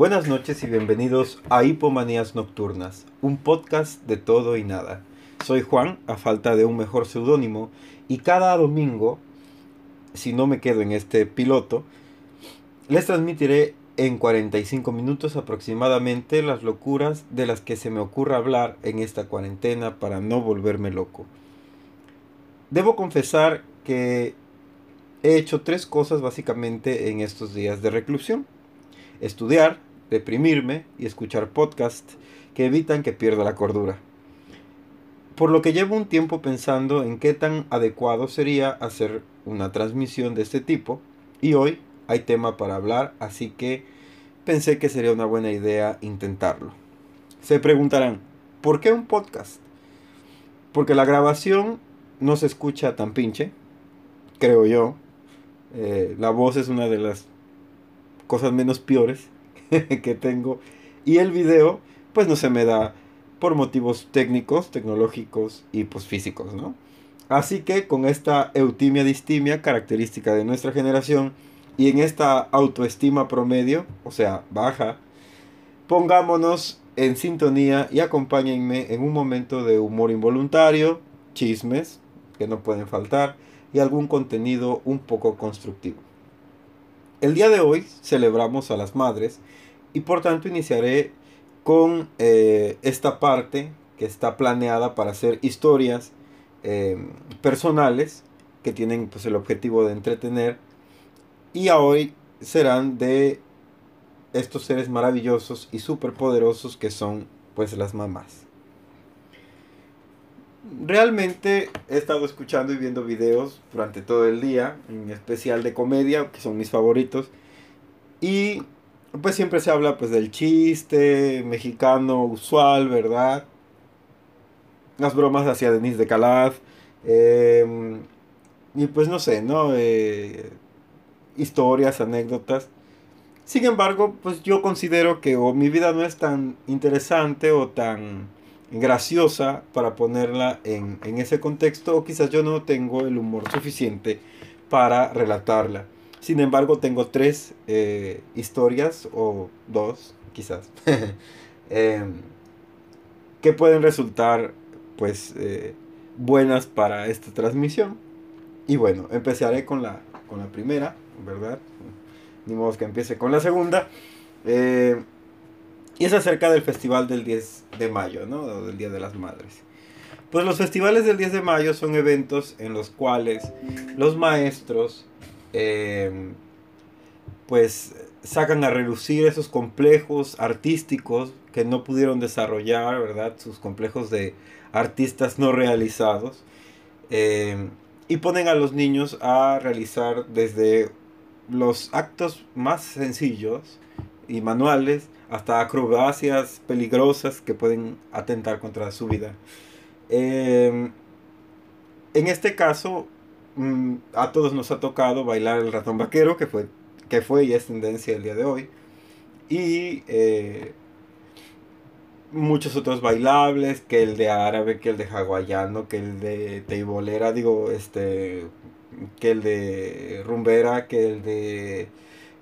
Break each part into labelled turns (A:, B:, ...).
A: Buenas noches y bienvenidos a Hipomanías Nocturnas, un podcast de todo y nada. Soy Juan, a falta de un mejor seudónimo, y cada domingo, si no me quedo en este piloto, les transmitiré en 45 minutos aproximadamente las locuras de las que se me ocurra hablar en esta cuarentena para no volverme loco. Debo confesar que he hecho tres cosas básicamente en estos días de reclusión. Estudiar, deprimirme y escuchar podcasts que evitan que pierda la cordura. Por lo que llevo un tiempo pensando en qué tan adecuado sería hacer una transmisión de este tipo y hoy hay tema para hablar, así que pensé que sería una buena idea intentarlo. Se preguntarán, ¿por qué un podcast? Porque la grabación no se escucha tan pinche, creo yo. Eh, la voz es una de las cosas menos peores que tengo. Y el video, pues no se me da por motivos técnicos, tecnológicos y pues físicos, ¿no? Así que con esta eutimia distimia, característica de nuestra generación, y en esta autoestima promedio, o sea, baja, pongámonos en sintonía y acompáñenme en un momento de humor involuntario, chismes, que no pueden faltar, y algún contenido un poco constructivo. El día de hoy celebramos a las madres y por tanto iniciaré con eh, esta parte que está planeada para hacer historias eh, personales que tienen pues, el objetivo de entretener y hoy serán de estos seres maravillosos y superpoderosos que son pues las mamás realmente he estado escuchando y viendo videos durante todo el día, en especial de comedia, que son mis favoritos. Y pues siempre se habla pues del chiste mexicano usual, ¿verdad? Las bromas hacia Denise de Calaf. Em, y pues no sé, ¿no? Eh, historias, anécdotas. Sin embargo, pues yo considero que o mi vida no es tan interesante o tan graciosa para ponerla en, ese contexto o quizás yo no tengo el humor suficiente para relatarla. Sin embargo, tengo tres eh, historias o dos, quizás, em, que pueden resultar pues eh, buenas para esta transmisión. Y bueno, empezaré con la, con la primera, ¿verdad? Ni modo que empiece con la segunda. Eh, y es acerca del festival del 10 de mayo, ¿no? Del Día de las Madres. Pues los festivales del 10 de mayo son eventos en los cuales los maestros em, pues sacan a relucir esos complejos artísticos que no pudieron desarrollar, ¿verdad? Sus complejos de artistas no realizados. Em, y ponen a los niños a realizar desde los actos más sencillos y manuales hasta acrobacias peligrosas que pueden atentar contra su vida. Em, en este caso, mm, a todos nos ha tocado bailar el ratón vaquero, que fue, que fue y es tendencia el día de hoy. Y eh, muchos otros bailables, que el de árabe, que el de hawaiano, que el de teibolera, digo, este, que el de rumbera, que el de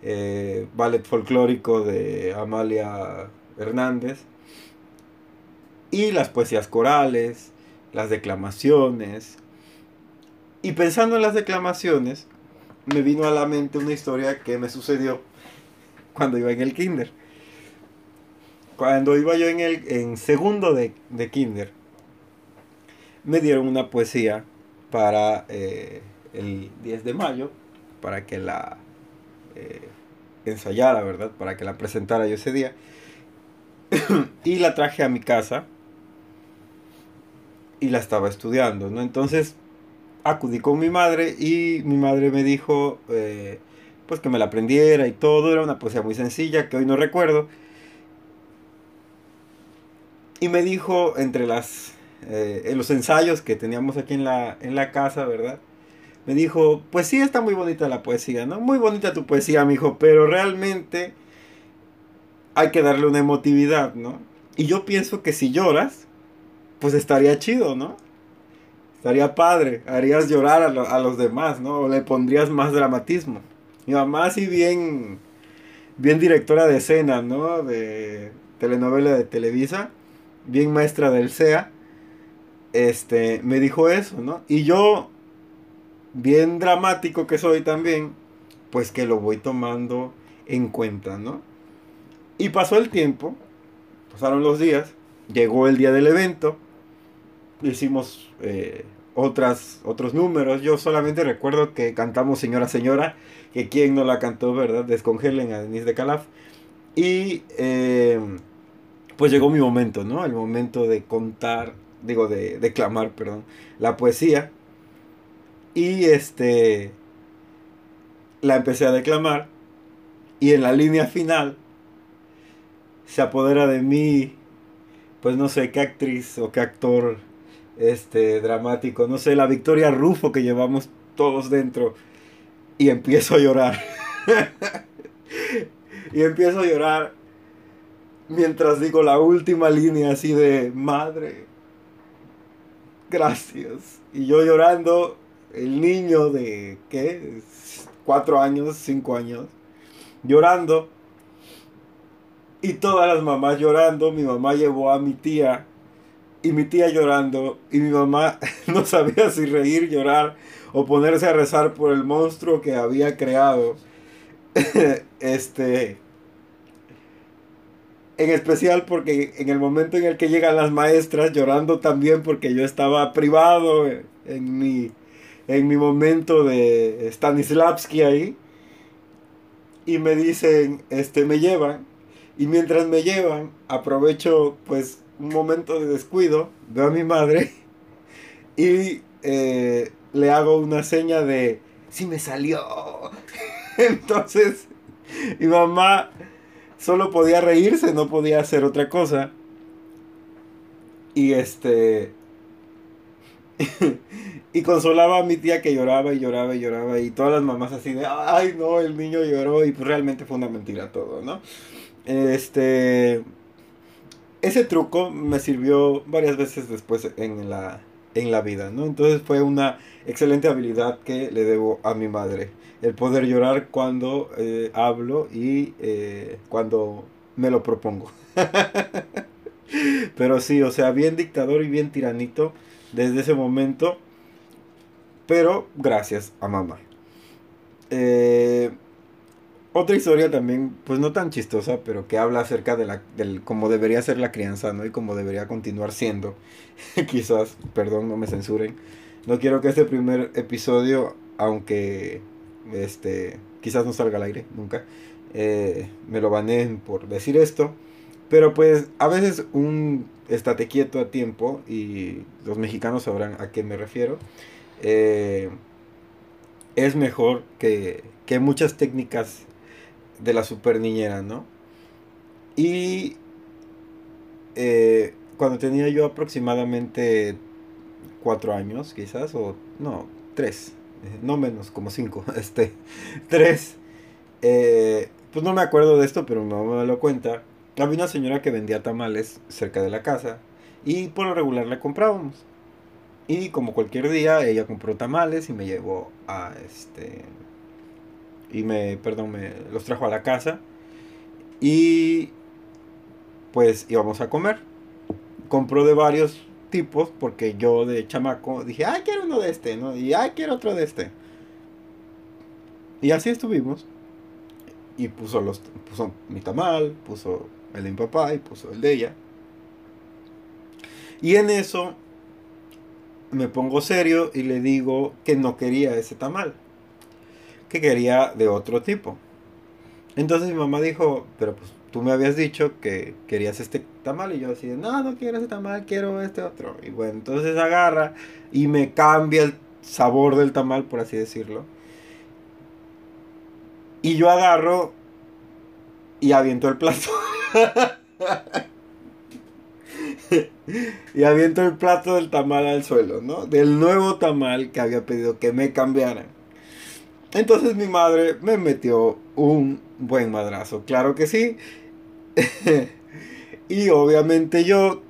A: eh, ballet folclórico de Amalia Hernández, y las poesías corales, las declamaciones. Y pensando en las declamaciones, me vino a la mente una historia que me sucedió cuando iba en el kinder. Cuando iba yo en el en segundo de, kinder, me dieron una poesía para eh, el 10 de mayo, para que la eh, ensayara, ¿verdad? Para que la presentara yo ese día. y la traje a mi casa y la estaba estudiando, ¿no? Entonces acudí con mi madre y mi madre me dijo, eh, pues que me la aprendiera y todo. Era una poesía muy sencilla que hoy no recuerdo. Y me dijo entre las, eh, los ensayos que teníamos aquí en la, en la casa, ¿verdad? me dijo, pues sí está muy bonita la poesía, ¿no? Muy bonita tu poesía, mi hijo, pero realmente hay que darle una emotividad, ¿no? Y yo pienso que si lloras, pues estaría chido, ¿no? Estaría padre, harías llorar a, los demás, ¿no? O le pondrías más dramatismo. Mi mamá, si bien bien directora de escena, ¿no? De telenovela de Televisa, bien maestra del SEA, este, me dijo eso, ¿no? Y yo, bien dramático que soy también, pues que lo voy tomando en cuenta, ¿no? Y pasó el tiempo, pasaron los días, llegó el día del evento, hicimos eh, otras, otros números, yo solamente recuerdo que cantamos Señora Señora, que quien no la cantó, ¿verdad? Descongelen a Denise de Calaf. Y eh, pues llegó mi momento, ¿no? El momento de contar, digo, de declamar, perdón, la poesía. Y este, la empecé a declamar. Y en la línea final se apodera de mí, pues no sé qué actriz o qué actor este dramático, no sé, la Victoria Rufo que llevamos todos dentro y empiezo a llorar. y empiezo a llorar mientras digo la última línea así de madre. Gracias. Y yo llorando, el niño de, ¿qué? Cuatro años, cinco años, llorando. Y todas las mamás llorando. Mi mamá llevó a mi tía. Y mi tía llorando. Y mi mamá no sabía si reír, llorar o ponerse a rezar por el monstruo que había creado. este. En especial porque en el momento en el que llegan las maestras llorando también porque yo estaba privado en mi, en mi momento de Stanislavski ahí. Y me dicen, este, me llevan. Y mientras me llevan, aprovecho pues un momento de descuido, veo a mi madre y eh, le hago una seña de, sí me salió. Entonces, mi mamá solo podía reírse, no podía hacer otra cosa. Y este... y consolaba a mi tía que lloraba y lloraba y lloraba y todas las mamás así de, ay no, el niño lloró y pues realmente fue una mentira todo, ¿no? Este... Ese truco me sirvió varias veces después en la, en la vida, ¿no? Entonces fue una excelente habilidad que le debo a mi madre. El poder llorar cuando eh, hablo y eh, cuando me lo propongo. Pero sí, o sea, bien dictador y bien tiranito desde ese momento. Pero gracias a mamá. Eh, otra historia también, pues no tan chistosa, pero que habla acerca de la, del cómo debería ser la crianza, ¿no? Y cómo debería continuar siendo. Quizás, perdón, no me censuren. No quiero que este primer episodio, aunque este quizás no salga al aire nunca, eh, me lo baneen por decir esto. Pero pues a veces un estate quieto a tiempo, y los mexicanos sabrán a qué me refiero, eh, es mejor que, que muchas técnicas de la super niñera, ¿no? Y eh, cuando tenía yo aproximadamente cuatro años, quizás, o no, tres, eh, no menos, como cinco, este, tres, eh, pues no me acuerdo de esto, pero no me lo cuenta. Había una señora que vendía tamales cerca de la casa y por lo regular la comprábamos. Y como cualquier día, ella compró tamales y me llevó a este y me, perdón, me los trajo a la casa y pues íbamos a comer. Compró de varios tipos porque yo de chamaco dije, ay, quiero uno de este, ¿no? Y ay, quiero otro de este. Y así estuvimos. Y puso, los, puso mi tamal, puso el de mi papá y puso el de ella. Y en eso me pongo serio y le digo que no quería ese tamal que quería de otro tipo. Entonces mi mamá dijo, pero pues tú me habías dicho que querías este tamal y yo así, no, no quiero ese tamal, quiero este otro. Y bueno, entonces agarra y me cambia el sabor del tamal, por así decirlo. Y yo agarro y aviento el plato. y aviento el plato del tamal al suelo, ¿no? Del nuevo tamal que había pedido que me cambiaran. Entonces mi madre me metió un buen madrazo, claro que sí. y obviamente yo,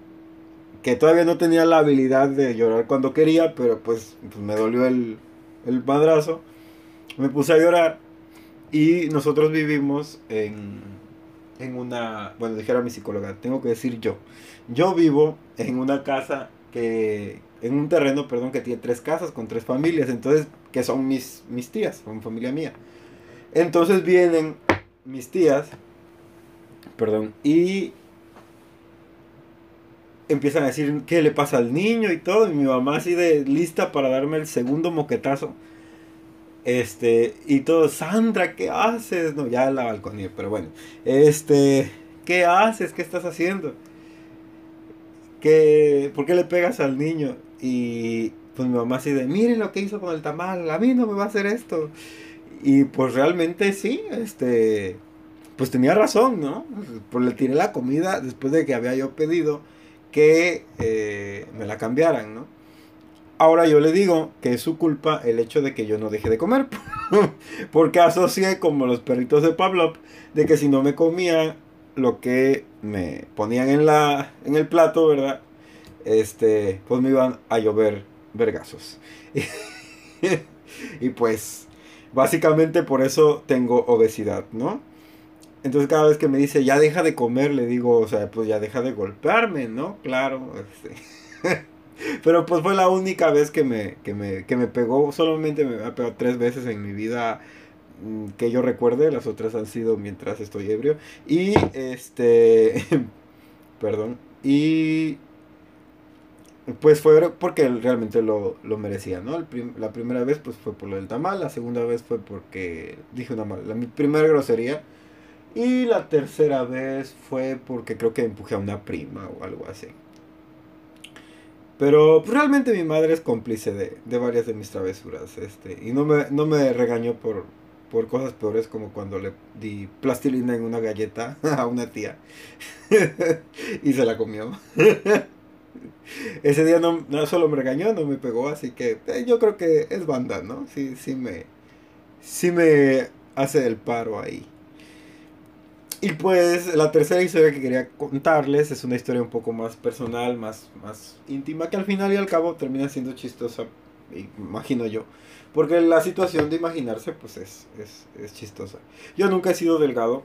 A: que todavía no tenía la habilidad de llorar cuando quería, pero pues, pues me dolió el, el madrazo, me puse a llorar. Y nosotros vivimos en, en una, bueno, dijera mi psicóloga, tengo que decir yo. Yo vivo en una casa que, en un terreno, perdón, que tiene tres casas con tres familias, entonces, que son mis, mis tías, son familia mía. Entonces vienen mis tías, perdón, y empiezan a decir qué le pasa al niño y todo, y mi mamá así de lista para darme el segundo moquetazo. Este, y todo, Sandra, ¿qué haces? No, ya la balconía, pero bueno. Este, ¿qué haces? ¿Qué estás haciendo? ¿Qué, ¿Por qué le pegas al niño? Y pues mi mamá así de, miren lo que hizo con el tamal, a mí no me va a hacer esto. Y pues realmente sí, este, pues tenía razón, ¿no? Pues le tiré la comida después de que había yo pedido que eh, me la cambiaran, ¿no? Ahora yo le digo que es su culpa el hecho de que yo no deje de comer. Porque asocié como los perritos de Pavlov de que si no me comía lo que me ponían en la en el plato, ¿verdad? Este, pues me iban a llover vergazos. y pues básicamente por eso tengo obesidad, ¿no? Entonces cada vez que me dice, ya deja de comer, le digo, o sea, pues ya deja de golpearme, ¿no? Claro. Este. Pero pues fue la única vez que me, que me, que me pegó, solamente me ha pegado tres veces en mi vida mm, que yo recuerde, las otras han sido mientras estoy ebrio. Y este, perdón, y pues fue porque realmente lo, lo merecía, ¿no? la primera vez pues fue por lo del tamal, la segunda vez fue porque dije una mala, la, mi primera grosería y la tercera vez fue porque creo que empujé a una prima o algo así. Pero pues, realmente mi madre es cómplice de, varias de mis travesuras. Este, y no me, no me regañó por, por cosas peores como cuando le di plastilina en una galleta a una tía. y se la comió. Ese día no, no, solo me regañó, no me pegó, así que eh, yo creo que es banda, ¿no? Sí, sí me, sí me hace el paro ahí. Y pues la tercera historia que quería contarles es una historia un poco más personal, más, más íntima, que al final y al cabo termina siendo chistosa, imagino yo. Porque la situación de imaginarse pues es, es, es chistosa. Yo nunca he sido delgado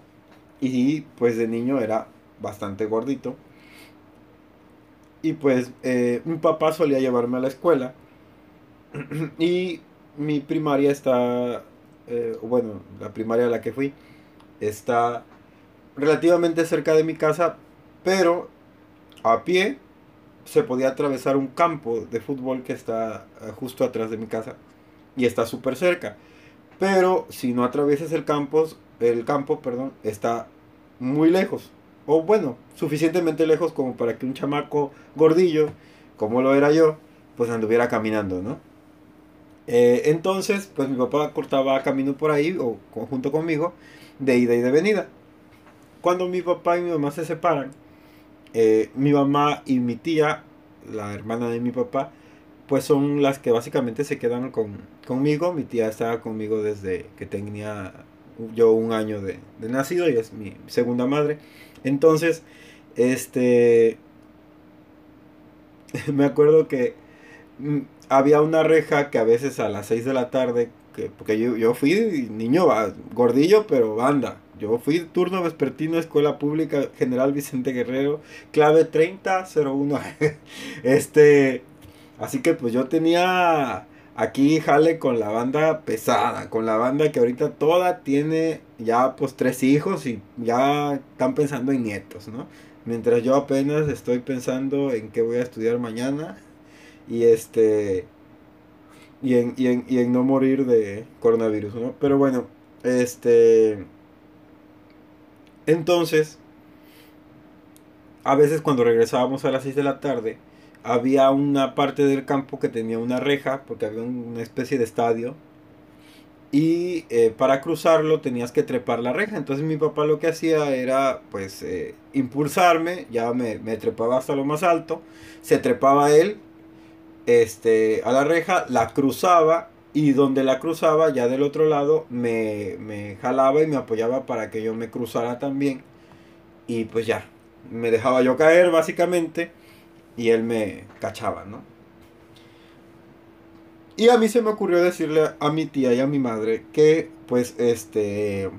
A: y pues de niño era bastante gordito. Y pues eh, papá solía llevarme a la escuela. y mi primaria está, eh, bueno, la primaria a la que fui, está relativamente cerca de mi casa, pero a pie se podía atravesar un campo de fútbol que está eh, justo atrás de mi casa y está súper cerca. Pero si no atraviesas el campo, el campo, perdón, está muy lejos. O bueno, suficientemente lejos como para que un chamaco gordillo, como lo era yo, pues anduviera caminando, ¿no? Eh, entonces, pues mi papá cortaba camino por ahí, o junto conmigo, de ida y de venida cuando mi papá y mi mamá se separan, eh, mi mamá y mi tía, la hermana de mi papá, pues son las que básicamente se quedan con, conmigo. Mi tía estaba conmigo desde que tenía yo un año de, de nacido y es mi segunda madre. Entonces, este, me acuerdo que mm, había una reja que a veces a las 6 de la tarde, que, porque yo, yo fui niño gordillo, pero banda. Yo fui turno vespertino, Escuela Pública General Vicente Guerrero, clave 3001. este, así que pues yo tenía aquí jale con la banda pesada, con la banda que ahorita toda tiene ya pues tres hijos y ya están pensando en nietos, ¿no? Mientras yo apenas estoy pensando en qué voy a estudiar mañana y este y en, y en, y en no morir de coronavirus, ¿no? Pero bueno, este entonces, a veces cuando regresábamos a las 6 de la tarde, había una parte del campo que tenía una reja, porque había una especie de estadio. Y eh, para cruzarlo tenías que trepar la reja. Entonces mi papá lo que hacía era pues eh, impulsarme, ya me, me, trepaba hasta lo más alto, se trepaba él este, a la reja, la cruzaba y donde la cruzaba, ya del otro lado, me, me jalaba y me apoyaba para que yo me cruzara también. Y pues ya, me dejaba yo caer básicamente y él me cachaba, ¿no? Y a mí se me ocurrió decirle a mi tía y a mi madre que, pues, este,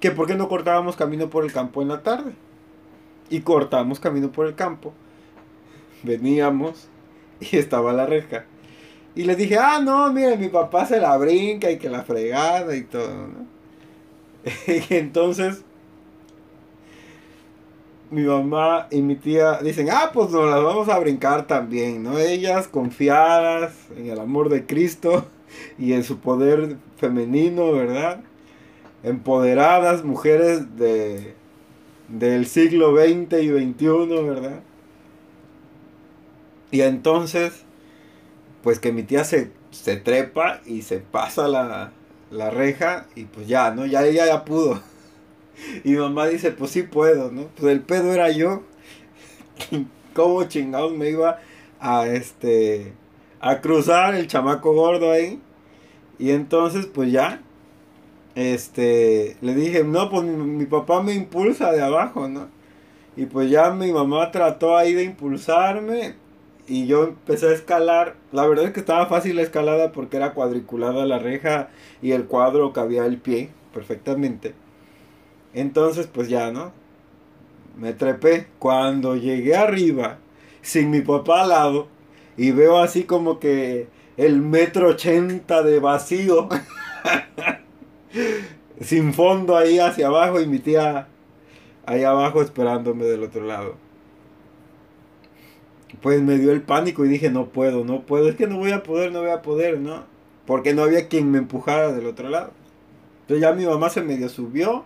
A: que por qué no cortábamos camino por el campo en la tarde. Y cortamos camino por el campo. Veníamos y estaba la reja. Y les dije, ah, no, mire, mi papá se la brinca y que la fregada y todo, ¿no? y entonces mi mamá y mi tía dicen, ah, pues nos las vamos a brincar también, ¿no? Ellas confiadas en el amor de Cristo y en su poder femenino, ¿verdad? Empoderadas, mujeres de, del siglo XX y XXI, ¿verdad? Y entonces, pues que mi tía se, se trepa y se pasa la, la reja y pues ya, ¿no? Ya ella ya pudo. Y mamá dice, pues sí puedo, ¿no? Pues el pedo era yo. ¿Cómo chingados me iba a este a cruzar el chamaco gordo ahí? Y entonces pues ya este le dije, "No, pues mi, mi papá me impulsa de abajo, ¿no?" Y pues ya mi mamá trató ahí de impulsarme y yo empecé a escalar. La verdad es que estaba fácil la escalada porque era cuadriculada la reja y el cuadro cabía el pie perfectamente. Entonces, pues ya, ¿no? Me trepé. Cuando llegué arriba, sin mi papá al lado, y veo así como que el metro ochenta de vacío, sin fondo ahí hacia abajo, y mi tía ahí abajo esperándome del otro lado. Pues me dio el pánico y dije, no puedo, no puedo, es que no voy a poder, no voy a poder, ¿no? Porque no había quien me empujara del otro lado. Entonces ya mi mamá se medio subió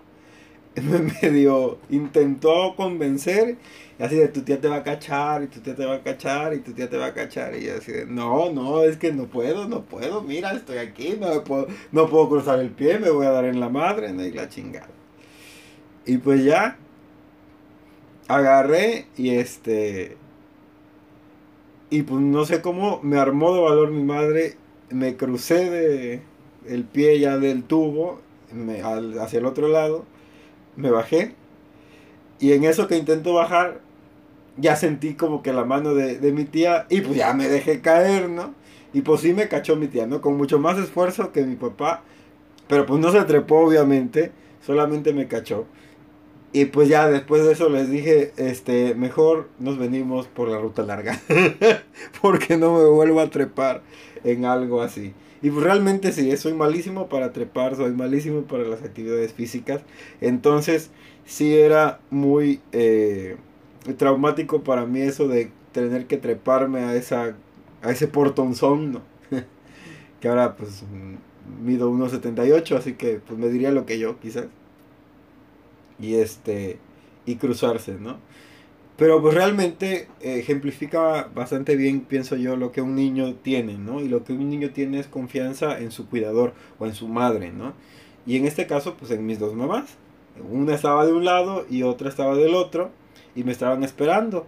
A: medio intentó convencer, y así de tu tía te va a cachar, y tu tía te va a cachar, y tu tía te va a cachar, y así de, no, no, es que no puedo, no puedo, mira, estoy aquí, no puedo, no puedo cruzar el pie, me voy a dar en la madre, no, y la chingada. Y pues ya, agarré, y este, y pues no sé cómo, me armó de valor mi madre, me crucé de el pie ya del tubo, me, hacia el otro lado, me bajé. Y en eso que intento bajar, ya sentí como que la mano de, mi tía y pues ya me dejé caer, ¿no? Y pues sí me cachó mi tía, ¿no? Con mucho más esfuerzo que mi papá. Pero pues no se trepó, obviamente. Solamente me cachó. Y pues ya después de eso les dije, este, mejor nos venimos por la ruta larga. Porque no me vuelvo a trepar en algo así. Y pues realmente sí, soy malísimo para trepar, soy malísimo para las actividades físicas. Entonces sí era muy eh, traumático para mí eso de tener que treparme a, esa, a ese portonzón, ¿no? que ahora pues mido 1,78, así que pues me diría lo que yo quizás. Y este, y cruzarse, ¿no? Pero pues realmente ejemplifica bastante bien, pienso yo, lo que un niño tiene, ¿no? Y lo que un niño tiene es confianza en su cuidador o en su madre, ¿no? Y en este caso, pues en mis dos mamás. Una estaba de un lado y otra estaba del otro y me estaban esperando.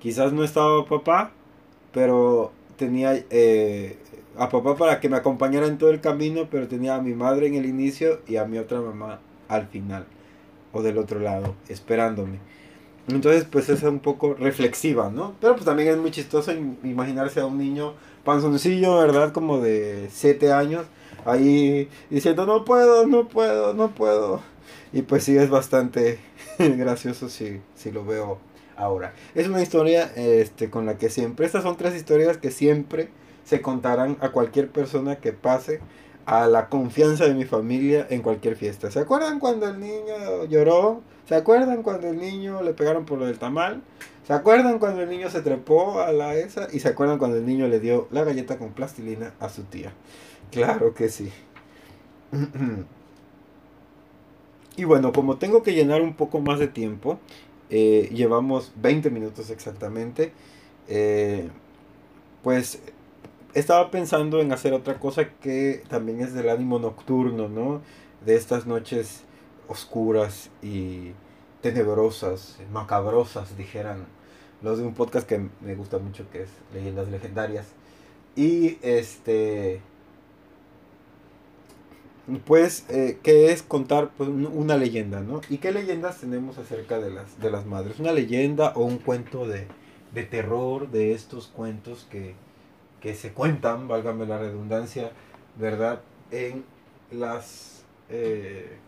A: Quizás no estaba papá, pero tenía eh, a papá para que me acompañara en todo el camino, pero tenía a mi madre en el inicio y a mi otra mamá al final o del otro lado, esperándome. Entonces, pues es un poco reflexiva, ¿no? Pero pues también es muy chistoso imaginarse a un niño panzoncillo, ¿verdad? Como de 7 años, ahí diciendo, no puedo, no puedo, no puedo. Y pues sí, es bastante gracioso si, si lo veo ahora. Es una historia este, con la que siempre, estas son tres historias que siempre se contarán a cualquier persona que pase a la confianza de mi familia en cualquier fiesta. ¿Se acuerdan cuando el niño lloró? ¿Se acuerdan cuando el niño le pegaron por lo del tamal? ¿Se acuerdan cuando el niño se trepó a la esa? ¿Y se acuerdan cuando el niño le dio la galleta con plastilina a su tía? Claro que sí. y bueno, como tengo que llenar un poco más de tiempo, eh, llevamos 20 minutos exactamente, eh, pues estaba pensando en hacer otra cosa que también es del ánimo nocturno, ¿no? De estas noches oscuras y tenebrosas, macabrosas, dijeran los de un podcast que me gusta mucho, que es Leyendas Legendarias. Y este, pues, eh, que es contar pues, una leyenda, ¿no? ¿Y qué leyendas tenemos acerca de las, de las madres? Una leyenda o un cuento de, de terror, de estos cuentos que, que se cuentan, válgame la redundancia, ¿verdad? En las, eh,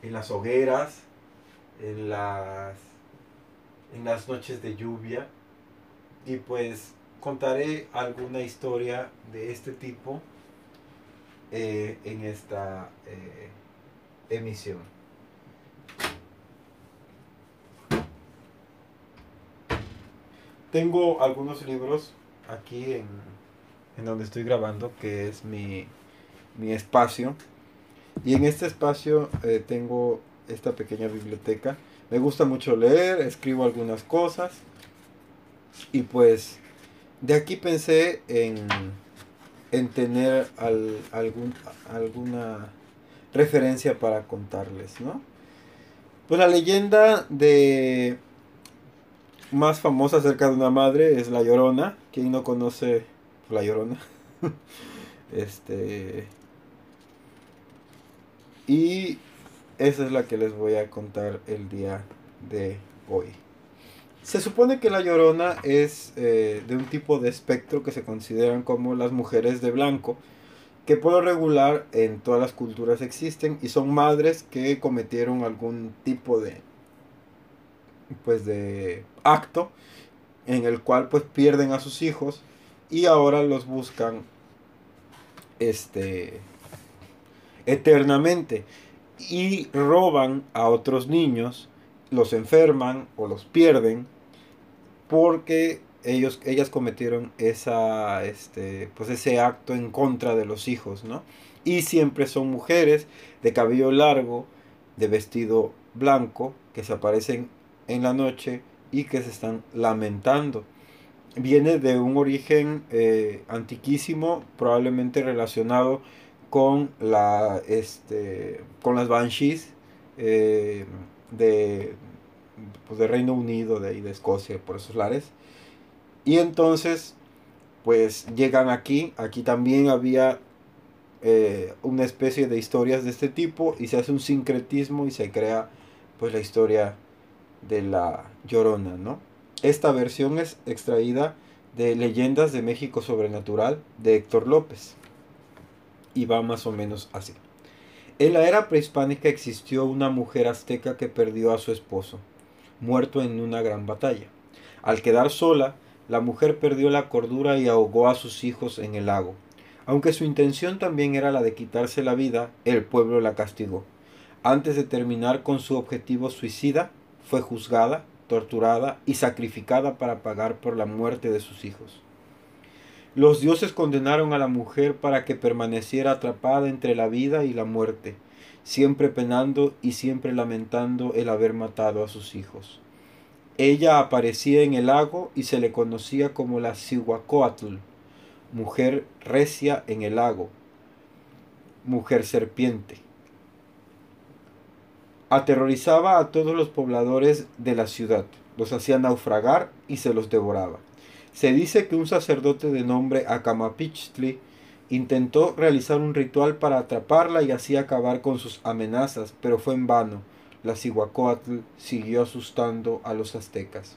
A: en las hogueras, en las, en las noches de lluvia. Y pues contaré alguna historia de este tipo eh, en esta eh, emisión. Tengo algunos libros aquí en, en donde estoy grabando, que es mi, mi espacio. Y en este espacio eh, tengo esta pequeña biblioteca. Me gusta mucho leer, escribo algunas cosas. Y pues de aquí pensé en, en tener al, algún, alguna referencia para contarles, ¿no? Pues la leyenda de más famosa acerca de una madre es La Llorona. ¿Quién no conoce La Llorona? este. Y esa es la que les voy a contar el día de hoy. Se supone que la llorona es eh, de un tipo de espectro que se consideran como las mujeres de blanco, que por lo regular en todas las culturas existen y son madres que cometieron algún tipo de pues de acto en el cual pues pierden a sus hijos y ahora los buscan este eternamente y roban a otros niños, los enferman o los pierden porque ellos ellas cometieron esa este pues ese acto en contra de los hijos, ¿no? Y siempre son mujeres de cabello largo, de vestido blanco que se aparecen en la noche y que se están lamentando. Viene de un origen eh, antiquísimo, probablemente relacionado con, la, este, con las Banshees eh, de, pues Reino Unido, de de Escocia, por esos lares. Y entonces, pues llegan aquí. Aquí también había eh, una especie de historias de este tipo y se hace un sincretismo y se crea pues la historia de la Llorona, ¿no? Esta versión es extraída de Leyendas de México Sobrenatural de Héctor López y va más o menos así. En la era prehispánica existió una mujer azteca que perdió a su esposo, muerto en una gran batalla. Al quedar sola, la mujer perdió la cordura y ahogó a sus hijos en el lago. Aunque su intención también era la de quitarse la vida, el pueblo la castigó. Antes de terminar con su objetivo suicida, fue juzgada, torturada y sacrificada para pagar por la muerte de sus hijos. Los dioses condenaron a la mujer para que permaneciera atrapada entre la vida y la muerte, siempre penando y siempre lamentando el haber matado a sus hijos. Ella aparecía en el lago y se le conocía como la Cihuacóatl, mujer recia en el lago, mujer serpiente aterrorizaba a todos los pobladores de la ciudad, los hacía naufragar y se los devoraba. Se dice que un sacerdote de nombre Akamapichtli intentó realizar un ritual para atraparla y así acabar con sus amenazas, pero fue en vano. La Cihuacóatl siguió asustando a los aztecas.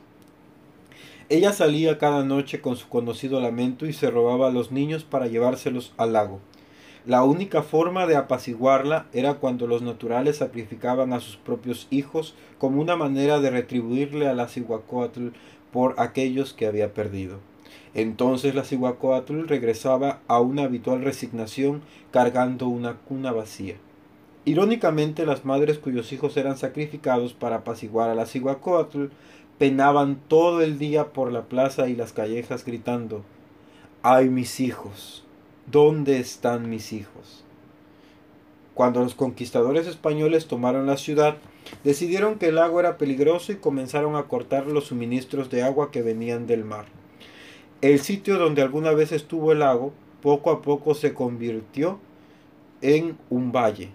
A: Ella salía cada noche con su conocido lamento y se robaba a los niños para llevárselos al lago. La única forma de apaciguarla era cuando los naturales sacrificaban a sus propios hijos como una manera de retribuirle a la Cihuacóatl por aquellos que había perdido. Entonces la Cihuacóatl regresaba a una habitual resignación cargando una cuna vacía. Irónicamente, las madres cuyos hijos eran sacrificados para apaciguar a la Cihuacóatl penaban todo el día por la plaza y las callejas gritando: ¡Ay, mis hijos! ¿Dónde están mis hijos? Cuando los conquistadores españoles tomaron la ciudad, decidieron que el agua era peligroso y comenzaron a cortar los suministros de agua que venían del mar. El sitio donde alguna vez estuvo el lago, poco a poco se convirtió en un valle.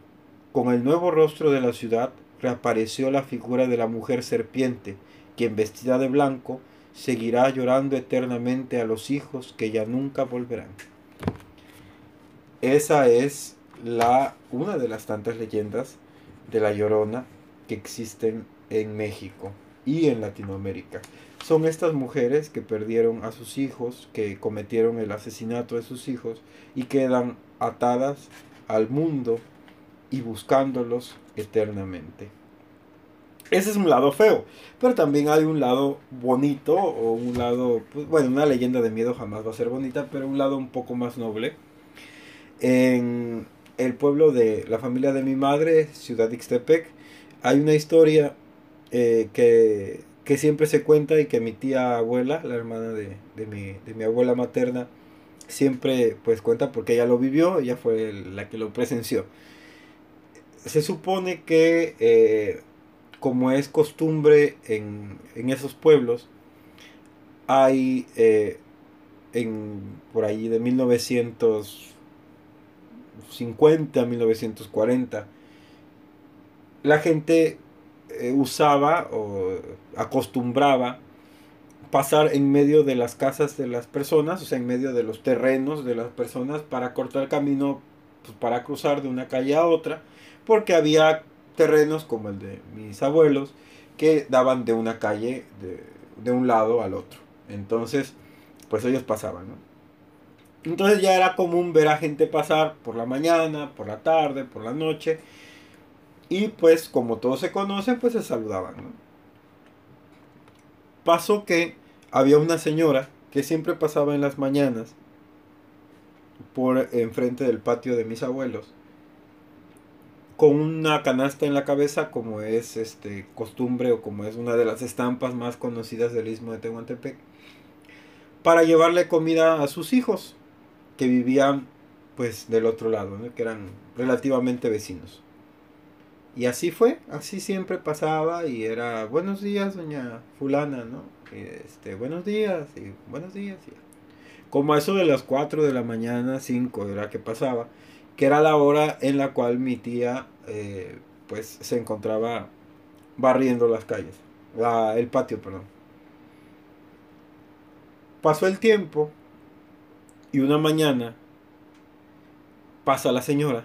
A: Con el nuevo rostro de la ciudad reapareció la figura de la mujer serpiente, quien vestida de blanco seguirá llorando eternamente a los hijos que ya nunca volverán. Esa es la, una de las tantas leyendas de la Llorona que existen en México. y en Latinoamérica. Son estas mujeres que perdieron a sus hijos, que cometieron el asesinato de sus hijos y quedan atadas al mundo y buscándolos eternamente. Ese es un lado feo, pero también hay un lado bonito o un lado, pues, bueno, una leyenda de miedo jamás va a ser bonita, pero un lado un poco más noble. En el pueblo de la familia de mi madre, Ciudad Ixtepec, hay una historia eh, que, siempre se cuenta y que mi tía abuela, la hermana de, mi, de mi abuela materna, siempre pues cuenta porque ella lo vivió, ella fue la que lo presenció. Se supone que eh, como es costumbre en, esos pueblos, hay eh, en, por ahí de 1950 a 1940, la gente eh, usaba o acostumbraba pasar en medio de las casas de las personas, o sea, en medio de los terrenos de las personas para cortar camino pues, para cruzar de una calle a otra, porque había terrenos como el de mis abuelos que daban de una calle de, un lado al otro. Entonces, pues ellos pasaban, Entonces ya era común ver a gente pasar por la mañana, por la tarde, por la noche. Y pues como todos se conocen, pues se saludaban, Pasó que había una señora que siempre pasaba en las mañanas por enfrente del patio de mis abuelos con una canasta en la cabeza como es este costumbre o como es una de las estampas más conocidas del istmo de Tehuantepec para llevarle comida a sus hijos que vivían pues del otro lado, que eran relativamente vecinos. Y así fue, así siempre pasaba y era buenos días, doña fulana, ¿no? este, buenos días y buenos días. Como a eso de las 4 de la mañana, 5 era que pasaba que era la hora en la cual mi tía eh, pues se encontraba barriendo las calles, el patio, perdón. Pasó el tiempo y una mañana pasa la señora.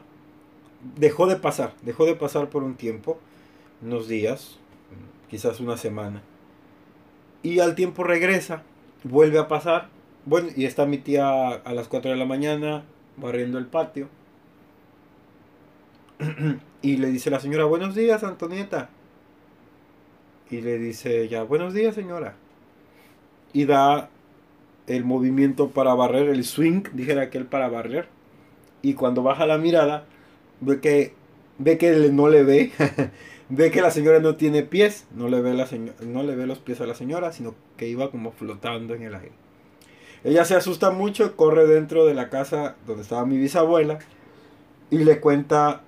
A: Dejó de pasar, dejó de pasar por un tiempo, unos días, quizás una semana. Y al tiempo regresa, vuelve a pasar. Bueno, y está mi tía a las 4 de la mañana barriendo el patio y le dice la señora, buenos días, Antonieta. Y le dice ella, buenos días, señora. Y da el movimiento para barrer, el swing, dijera aquel para barrer. Y cuando baja la mirada, ve que, ve que no le ve, ve que la señora no tiene pies, no le, ve la no le ve los pies a la señora, sino que iba como flotando en el aire. Ella se asusta mucho, corre dentro de la casa donde estaba mi bisabuela y le cuenta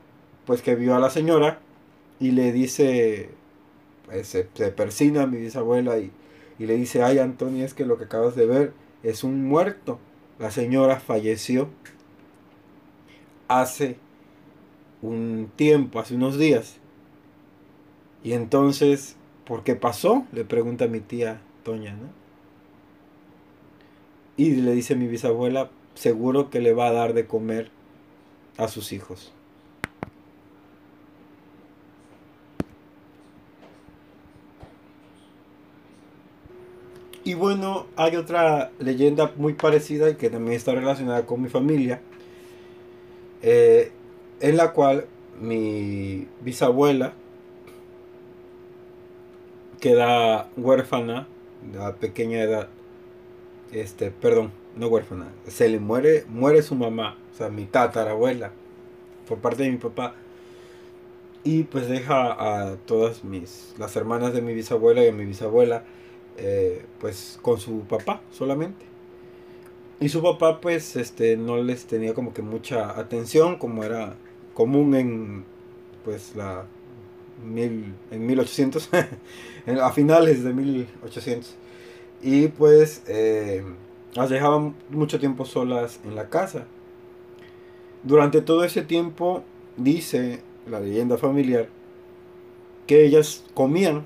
A: pues que vio a la señora y le dice, pues, se, persina a mi bisabuela y, y le dice, ay Antonio, es que lo que acabas de ver es un muerto. La señora falleció hace un tiempo, hace unos días. Y entonces, ¿por qué pasó? Le pregunta mi tía Toña, ¿no? Y le dice mi bisabuela, seguro que le va a dar de comer a sus hijos. Y bueno, hay otra leyenda muy parecida y que también está relacionada con mi familia, eh, en la cual mi bisabuela queda huérfana de pequeña edad. Este, perdón, no huérfana. Se le muere, muere su mamá, o sea, mi tatarabuela, por parte de mi papá. Y pues deja a todas mis, las hermanas de mi bisabuela y a mi bisabuela eh, pues con su papá solamente. Y su papá pues este no les tenía como que mucha atención como era común en pues la mil, en 1800 a finales de 1800 y pues eh, las dejaban mucho tiempo solas en la casa durante todo ese tiempo dice la leyenda familiar que ellas comían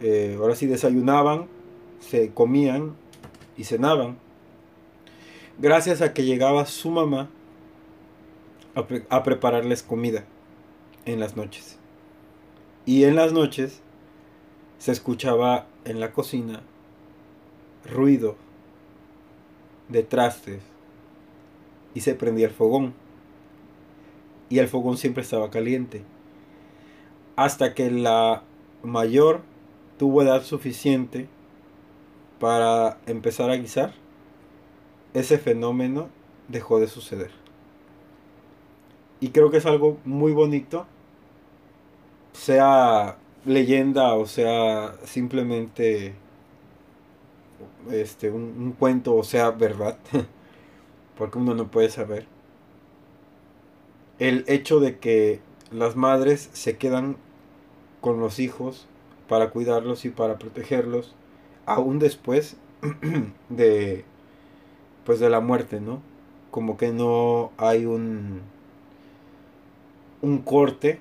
A: eh, ahora sí desayunaban, se comían y cenaban, gracias a que llegaba su mamá a, prepararles comida en las noches. Y en las noches se escuchaba en la cocina ruido de trastes y se prendía el fogón. Y el fogón siempre estaba caliente. Hasta que la mayor tuvo edad suficiente para empezar a guisar, ese fenómeno dejó de suceder. Y creo que es algo muy bonito, sea leyenda o sea simplemente este, un, un cuento o sea verdad, porque uno no puede saber. El hecho de que las madres se quedan con los hijos para cuidarlos y para protegerlos, aún después de pues de la muerte, ¿no? Como que no hay un un corte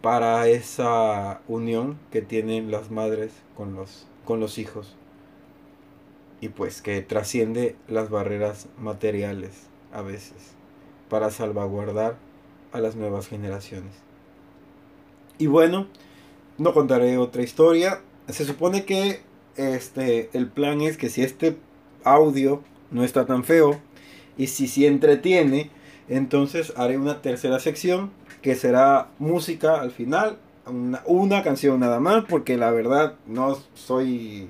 A: para esa unión que tienen las madres con los con los hijos y pues que trasciende las barreras materiales a veces para salvaguardar a las nuevas generaciones. Y bueno, no contaré otra historia. Se supone que este el plan es que si este audio no está tan feo y si sí entretiene, entonces haré una tercera sección que será música al final, una, una canción nada más, porque la verdad no soy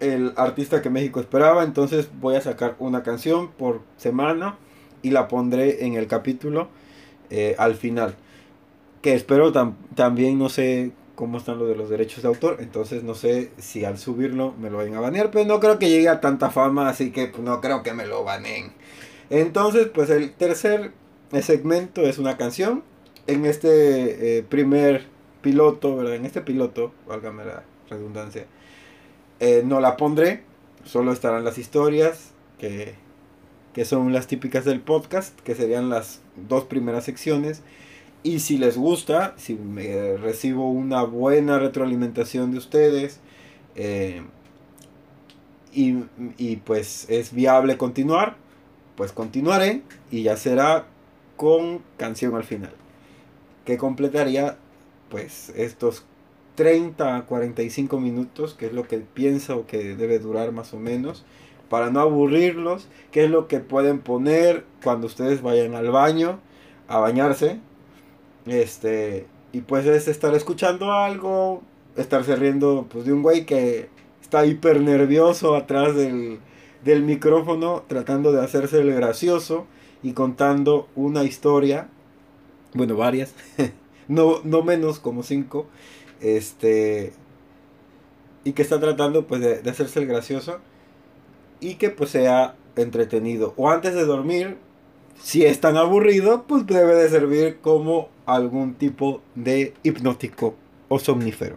A: el artista que México esperaba, entonces voy a sacar una canción por semana y la pondré en el capítulo eh, al final. Que espero también, no sé cómo están los de los derechos de autor, entonces no sé si al subirlo me lo vayan a banear, pero no creo que llegue a tanta fama, así que no creo que me lo baneen. Entonces, pues el tercer segmento es una canción. En este eh, primer piloto, ¿verdad? En este piloto, válgame la redundancia, eh, no la pondré, solo estarán las historias que, que son las típicas del podcast, que serían las dos primeras secciones. Y si les gusta, si me recibo una buena retroalimentación de ustedes eh, y, y, pues es viable continuar, pues continuaré y ya será con canción al final. Que completaría pues estos 30 a 45 minutos, que es lo que pienso que debe durar más o menos, para no aburrirlos, que es lo que pueden poner cuando ustedes vayan al baño a bañarse. Este, y pues es estar escuchando algo, estarse riendo pues de un güey que está hiper nervioso atrás del, del micrófono, tratando de hacerse el gracioso y contando una historia, bueno, varias, no, no menos como cinco, este, y que está tratando pues de, hacerse el gracioso y que pues sea entretenido. O antes de dormir, si es tan aburrido, pues debe de servir como algún tipo de hipnótico o somnífero.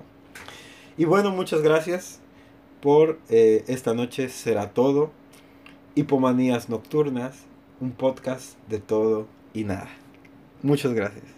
A: Y bueno, muchas gracias por eh, esta noche. Será todo. Hipomanías Nocturnas, un podcast de todo y nada. Muchas gracias.